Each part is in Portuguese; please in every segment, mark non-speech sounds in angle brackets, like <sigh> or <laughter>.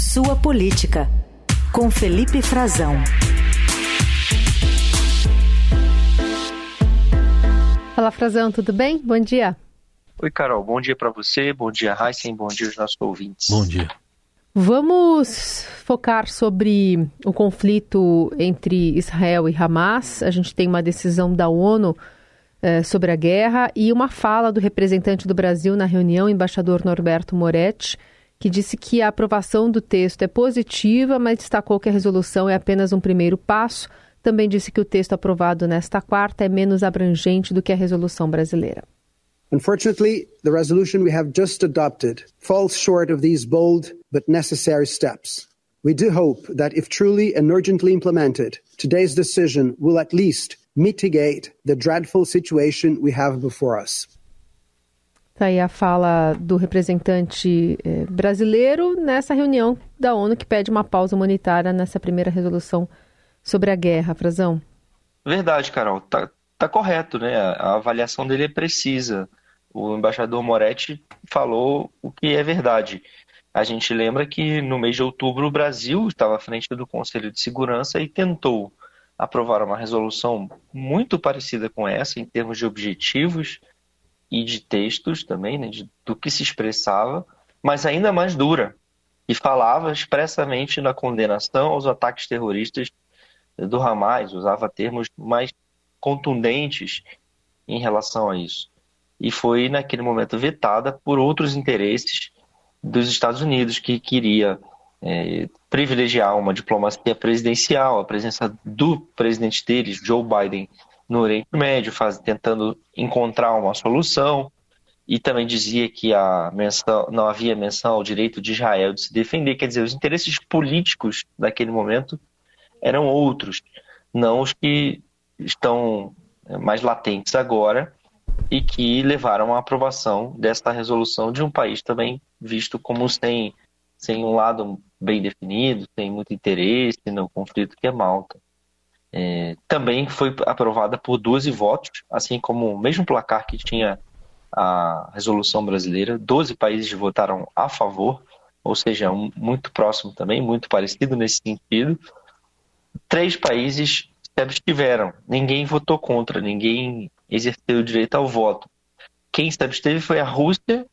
Sua Política, com Felipe Frazão. Fala, Frazão, tudo bem? Bom dia. Oi, Carol. Bom dia para você, bom dia, Heisen, bom dia aos nossos ouvintes. Bom dia. Vamos focar sobre o conflito entre Israel e Hamas. A gente tem uma decisão da ONU eh, sobre a guerra e uma fala do representante do Brasil na reunião, embaixador Norberto Moretti, que disse que a aprovação do texto é positiva, mas destacou que a resolução é apenas um primeiro passo. Também disse que o texto aprovado nesta quarta é menos abrangente do que a resolução brasileira. Unfortunately, the resolution we have just adopted falls short of these bold but necessary steps. We do hope that if truly and urgently implemented, today's decision will at least mitigate the dreadful situation we have before us. Está aí a fala do representante eh, brasileiro nessa reunião da ONU que pede uma pausa humanitária nessa primeira resolução sobre a guerra, Frazão. Verdade, Carol. Tá, tá correto, né? A, a avaliação dele é precisa. O embaixador Moretti falou o que é verdade. A gente lembra que no mês de outubro o Brasil estava à frente do Conselho de Segurança e tentou aprovar uma resolução muito parecida com essa em termos de objetivos e de textos também, né, de, do que se expressava, mas ainda mais dura, e falava expressamente na condenação aos ataques terroristas do Hamas, usava termos mais contundentes em relação a isso. E foi, naquele momento, vetada por outros interesses dos Estados Unidos, que queria é, privilegiar uma diplomacia presidencial, a presença do presidente deles, Joe Biden, no Oriente Médio, faz, tentando encontrar uma solução, e também dizia que a menção, não havia menção ao direito de Israel de se defender, quer dizer, os interesses políticos daquele momento eram outros, não os que estão é, mais latentes agora e que levaram à aprovação desta resolução de um país também visto como sem, sem um lado bem definido, sem muito interesse no conflito que é Malta é, também foi aprovada por 12 votos, assim como o mesmo placar que tinha a resolução brasileira. 12 países votaram a favor, ou seja, um, muito próximo também, muito parecido nesse sentido. Três países se abstiveram, ninguém votou contra, ninguém exerceu o direito ao voto. Quem se absteve foi a Rússia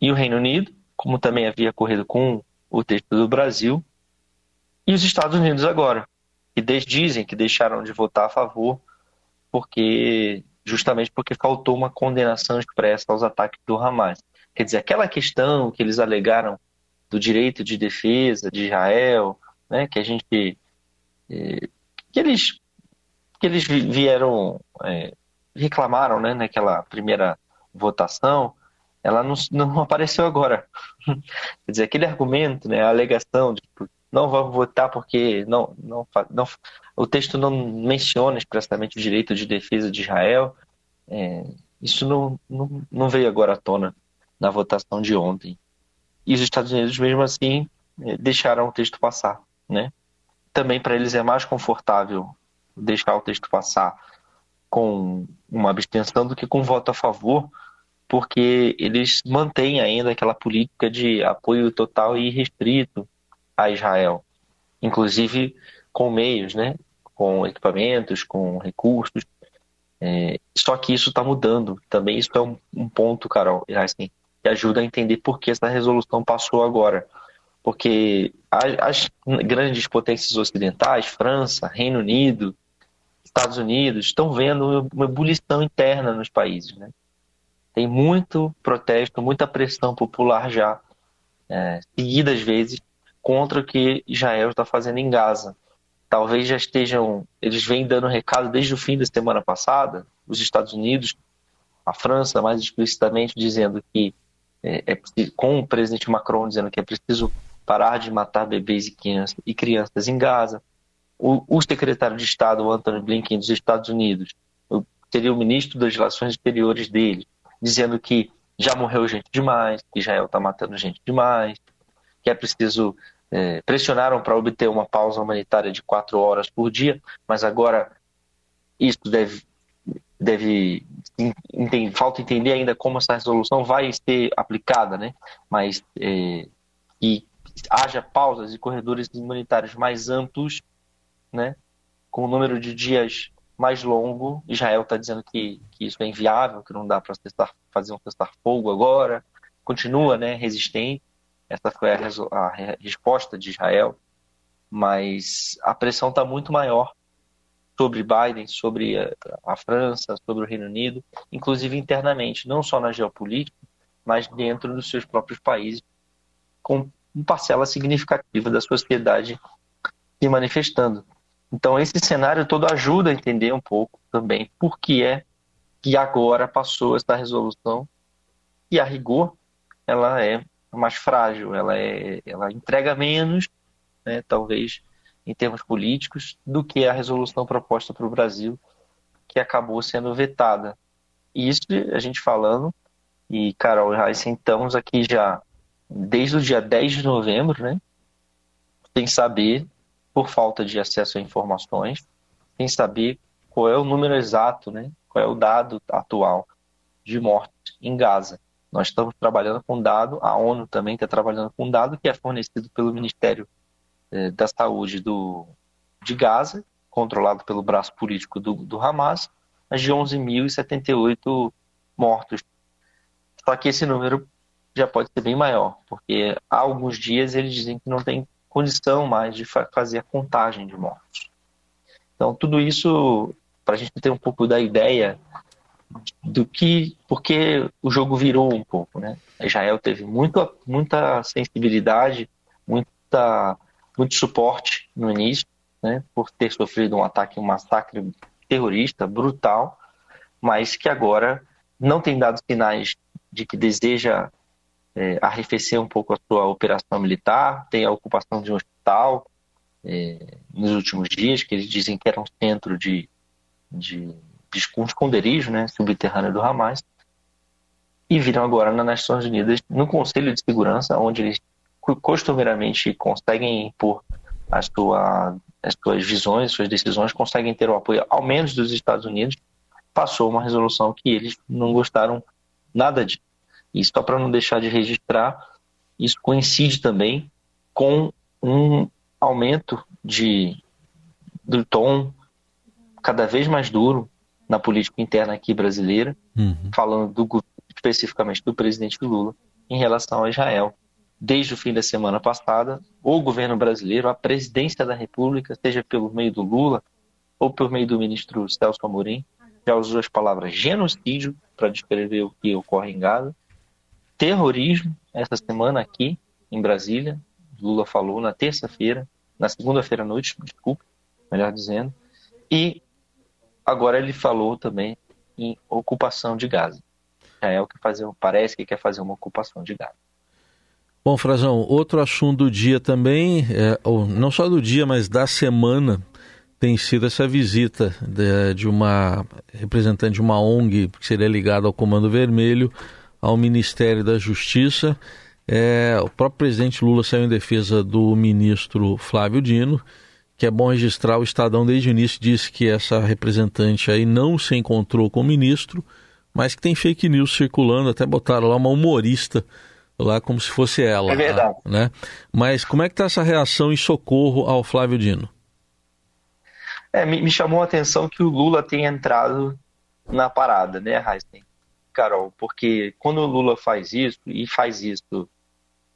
e o Reino Unido, como também havia ocorrido com o texto do Brasil, e os Estados Unidos agora que dizem que deixaram de votar a favor porque justamente porque faltou uma condenação expressa aos ataques do Hamas. Quer dizer, aquela questão que eles alegaram do direito de defesa de Israel, né, que a gente eh, que eles que eles vieram é, reclamaram, né, naquela primeira votação, ela não, não <laughs> apareceu agora. Quer dizer, aquele argumento, né, a alegação de não vamos votar porque não, não, não, o texto não menciona expressamente o direito de defesa de Israel. É, isso não, não, não veio agora à tona na votação de ontem. E os Estados Unidos, mesmo assim, é, deixaram o texto passar. Né? Também para eles é mais confortável deixar o texto passar com uma abstenção do que com voto a favor, porque eles mantêm ainda aquela política de apoio total e restrito a Israel, inclusive com meios, né? com equipamentos, com recursos. É, só que isso está mudando. Também isso é um, um ponto, Carol, assim, que ajuda a entender por que essa resolução passou agora. Porque as, as grandes potências ocidentais, França, Reino Unido, Estados Unidos, estão vendo uma ebulição interna nos países. Né? Tem muito protesto, muita pressão popular já, é, seguida às vezes, contra o que Israel está fazendo em Gaza. Talvez já estejam, eles vêm dando recado desde o fim da semana passada, os Estados Unidos, a França, mais explicitamente, dizendo que, é, é, com o presidente Macron dizendo que é preciso parar de matar bebês e crianças, e crianças em Gaza. O, o secretário de Estado, Anthony Blinken, dos Estados Unidos, seria o ministro das Relações Exteriores dele, dizendo que já morreu gente demais, que Israel está matando gente demais, que é preciso é, pressionaram para obter uma pausa humanitária de quatro horas por dia, mas agora isso deve, deve entende, falta entender ainda como essa resolução vai ser aplicada, né? Mas é, e haja pausas e corredores imunitários mais amplos, né, com o número de dias mais longo. Israel está dizendo que, que isso é inviável, que não dá para fazer um cessar-fogo agora. Continua né, resistente. Essa foi a, a resposta de Israel. Mas a pressão está muito maior sobre Biden, sobre a, a França, sobre o Reino Unido, inclusive internamente, não só na geopolítica, mas dentro dos seus próprios países, com uma parcela significativa da sociedade se manifestando. Então, esse cenário todo ajuda a entender um pouco também por que é que agora passou essa resolução e, a rigor, ela é mais frágil, ela, é, ela entrega menos, né, talvez, em termos políticos, do que a resolução proposta para o Brasil, que acabou sendo vetada. Isso a gente falando, e Carol e Raíssa, estamos aqui já desde o dia 10 de novembro, né, sem saber por falta de acesso a informações, sem saber qual é o número exato, né? qual é o dado atual de mortes em Gaza. Nós estamos trabalhando com dado, a ONU também está trabalhando com dado que é fornecido pelo Ministério eh, da Saúde do, de Gaza, controlado pelo braço político do, do Hamas, mas de 11.078 mortos. Só que esse número já pode ser bem maior, porque há alguns dias eles dizem que não tem condição mais de fa fazer a contagem de mortos. Então, tudo isso, para a gente ter um pouco da ideia do que, porque o jogo virou um pouco, né? Israel teve muita, muita sensibilidade, muita, muito suporte no início, né? Por ter sofrido um ataque, um massacre terrorista brutal, mas que agora não tem dado sinais de que deseja é, arrefecer um pouco a sua operação militar, tem a ocupação de um hospital é, nos últimos dias, que eles dizem que era um centro de, de, de esconderijo né, subterrâneo do Hamas, e viram agora nas Nações Unidas, no Conselho de Segurança, onde eles costumeiramente conseguem impor a sua, as suas visões, suas decisões, conseguem ter o apoio, ao menos dos Estados Unidos, passou uma resolução que eles não gostaram nada de. E só para não deixar de registrar, isso coincide também com um aumento de, do tom cada vez mais duro na política interna aqui brasileira, uhum. falando do, especificamente do presidente Lula em relação a Israel. Desde o fim da semana passada, o governo brasileiro, a presidência da República, seja pelo meio do Lula ou por meio do ministro Celso Amorim, já usou as palavras genocídio para descrever o que ocorre em Gaza terrorismo essa semana aqui em Brasília. Lula falou na terça-feira, na segunda-feira à noite, desculpa, melhor dizendo. E agora ele falou também em ocupação de Gaza. É o que fazer, parece que quer fazer uma ocupação de Gaza. Bom, Frazão, outro assunto do dia também, é, ou não só do dia, mas da semana, tem sido essa visita de, de uma representante de uma ONG que seria ligada ao Comando Vermelho ao Ministério da Justiça. É, o próprio presidente Lula saiu em defesa do ministro Flávio Dino, que é bom registrar, o Estadão desde o início disse que essa representante aí não se encontrou com o ministro, mas que tem fake news circulando, até botaram lá uma humorista lá como se fosse ela. É verdade. Né? Mas como é que está essa reação em socorro ao Flávio Dino? É, me, me chamou a atenção que o Lula tem entrado na parada, né, Heisen? Carol, porque quando o Lula faz isso, e faz isso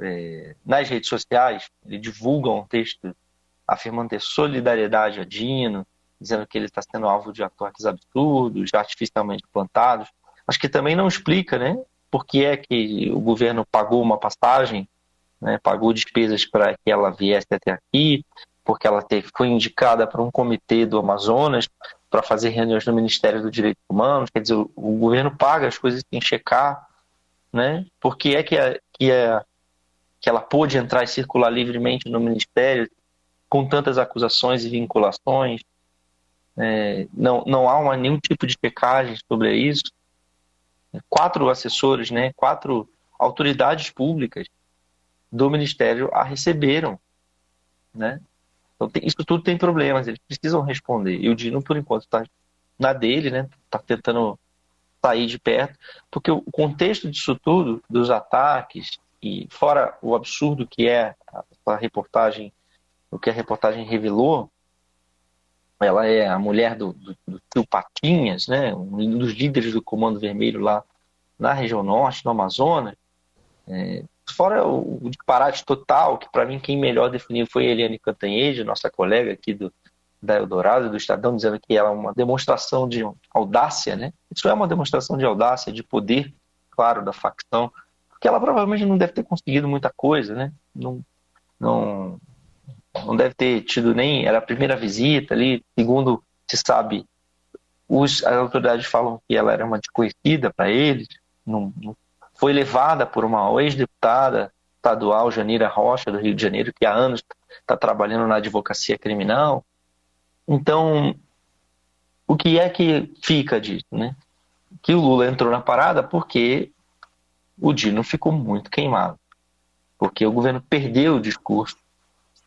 é, nas redes sociais, ele divulga um texto afirmando ter solidariedade a Dino, dizendo que ele está sendo alvo de ataques absurdos, artificialmente plantados. Acho que também não explica, né? Por que é que o governo pagou uma passagem, né, pagou despesas para que ela viesse até aqui, porque ela foi indicada para um comitê do Amazonas, para fazer reuniões no Ministério do Direitos Humanos, quer dizer, o, o governo paga as coisas sem checar, né? Por que é que, a, que, a, que ela pôde entrar e circular livremente no Ministério com tantas acusações e vinculações? É, não, não há uma, nenhum tipo de checagem sobre isso. Quatro assessores, né? Quatro autoridades públicas do Ministério a receberam, né? Então, tem, isso tudo tem problemas, eles precisam responder. E o Dino, por enquanto, está na dele, né? Está tentando sair de perto, porque o contexto disso tudo, dos ataques, e fora o absurdo que é a reportagem, o que a reportagem revelou, ela é a mulher do, do, do tio Patinhas, né, um dos líderes do Comando Vermelho lá na região norte, no Amazonas. É, fora o, o disparate total, que para mim quem melhor definiu foi a Eliane Cantanhede, nossa colega aqui do, da Eldorado, do Estadão, dizendo que ela é uma demonstração de audácia, né? Isso é uma demonstração de audácia, de poder, claro, da facção, porque ela provavelmente não deve ter conseguido muita coisa, né? Não, não, não deve ter tido nem. Era a primeira visita ali, segundo se sabe, os, as autoridades falam que ela era uma desconhecida para eles, não, não, foi levada por uma ex-deputada estadual, Janira Rocha, do Rio de Janeiro, que há anos está trabalhando na advocacia criminal. Então, o que é que fica disso, né? Que o Lula entrou na parada porque o Dino ficou muito queimado. Porque o governo perdeu o discurso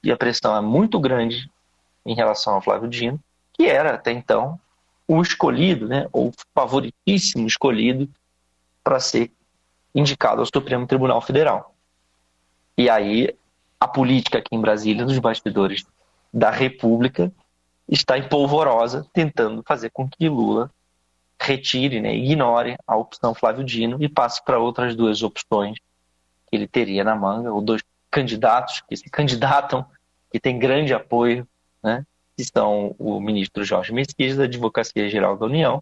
e a pressão é muito grande em relação ao Flávio Dino, que era até então o escolhido, né, ou favoritíssimo escolhido para ser indicado ao Supremo Tribunal Federal. E aí a política aqui em Brasília, nos bastidores da República, está em polvorosa, tentando fazer com que Lula retire, né, ignore a opção Flávio Dino e passe para outras duas opções que ele teria na manga, ou dois candidatos que se candidatam, que têm grande apoio, né, que são o ministro Jorge Messias, da Advocacia Geral da União,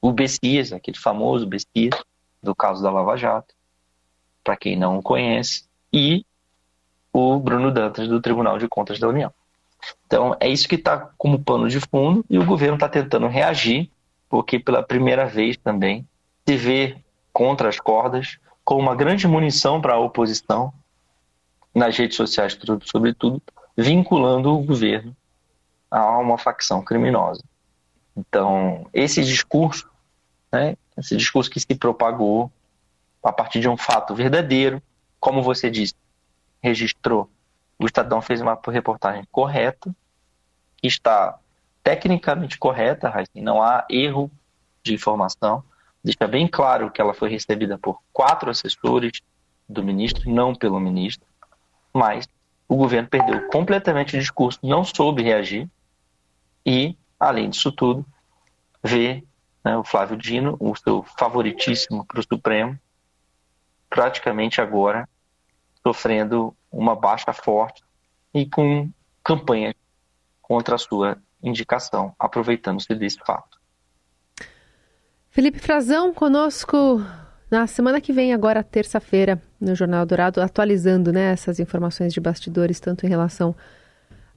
o Bessias, aquele famoso Bessias, do caso da Lava Jato, para quem não o conhece, e o Bruno Dantas, do Tribunal de Contas da União. Então, é isso que está como pano de fundo e o governo está tentando reagir, porque pela primeira vez também se vê contra as cordas, com uma grande munição para a oposição, nas redes sociais, sobretudo, vinculando o governo a uma facção criminosa. Então, esse discurso, né, esse discurso que se propagou a partir de um fato verdadeiro, como você disse, registrou o Estadão fez uma reportagem correta, que está tecnicamente correta, não há erro de informação. Deixa bem claro que ela foi recebida por quatro assessores do ministro, não pelo ministro, mas o governo perdeu completamente o discurso, não soube reagir e, além disso tudo, vê né, o Flávio Dino, o seu favoritíssimo para o Supremo, praticamente agora sofrendo uma baixa forte e com campanha contra a sua indicação, aproveitando-se desse fato. Felipe Frazão conosco na semana que vem, agora terça-feira, no Jornal Dourado, atualizando né, essas informações de bastidores, tanto em relação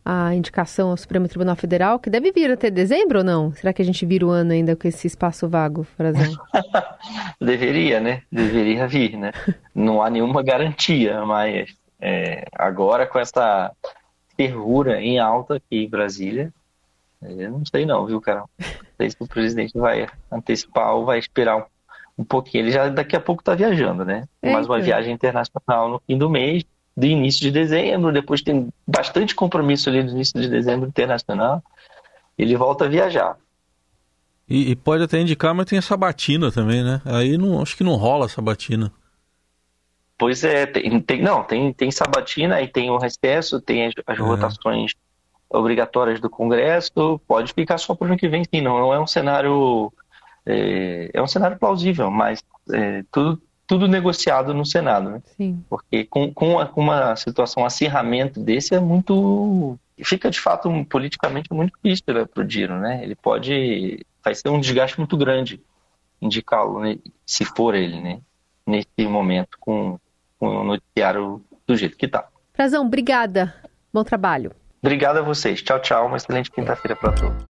à indicação ao Supremo Tribunal Federal, que deve vir até dezembro ou não? Será que a gente vira o ano ainda com esse espaço vago, Frazão? <laughs> Deveria, né? Deveria vir, né? Não há nenhuma garantia, mas é, agora com essa fervura em alta aqui em Brasília, eu não sei não, viu, Carol? Não sei se o presidente vai antecipar ou vai esperar um, um pouquinho. Ele já daqui a pouco está viajando, né? Eita. Mais uma viagem internacional no fim do mês, do início de dezembro, depois tem bastante compromisso ali no início de dezembro internacional. Ele volta a viajar. E, e pode até indicar, mas tem a sabatina também, né? Aí não, acho que não rola a sabatina. Pois é, tem, tem, não, tem, tem sabatina, aí tem o recesso, tem as, as uhum. votações obrigatórias do Congresso, pode ficar só para o ano que vem, sim, não, não é um cenário, é, é um cenário plausível, mas é, tudo, tudo negociado no Senado, né? Sim. Porque com, com, uma, com uma situação, um acirramento desse é muito, fica de fato um, politicamente muito difícil para o Diro, né? Ele pode, vai ser um desgaste muito grande indicá-lo, né? se for ele, né? Nesse momento, com com o noticiário do jeito que está. Frazão, obrigada. Bom trabalho. Obrigado a vocês. Tchau, tchau. Uma excelente quinta-feira para todos.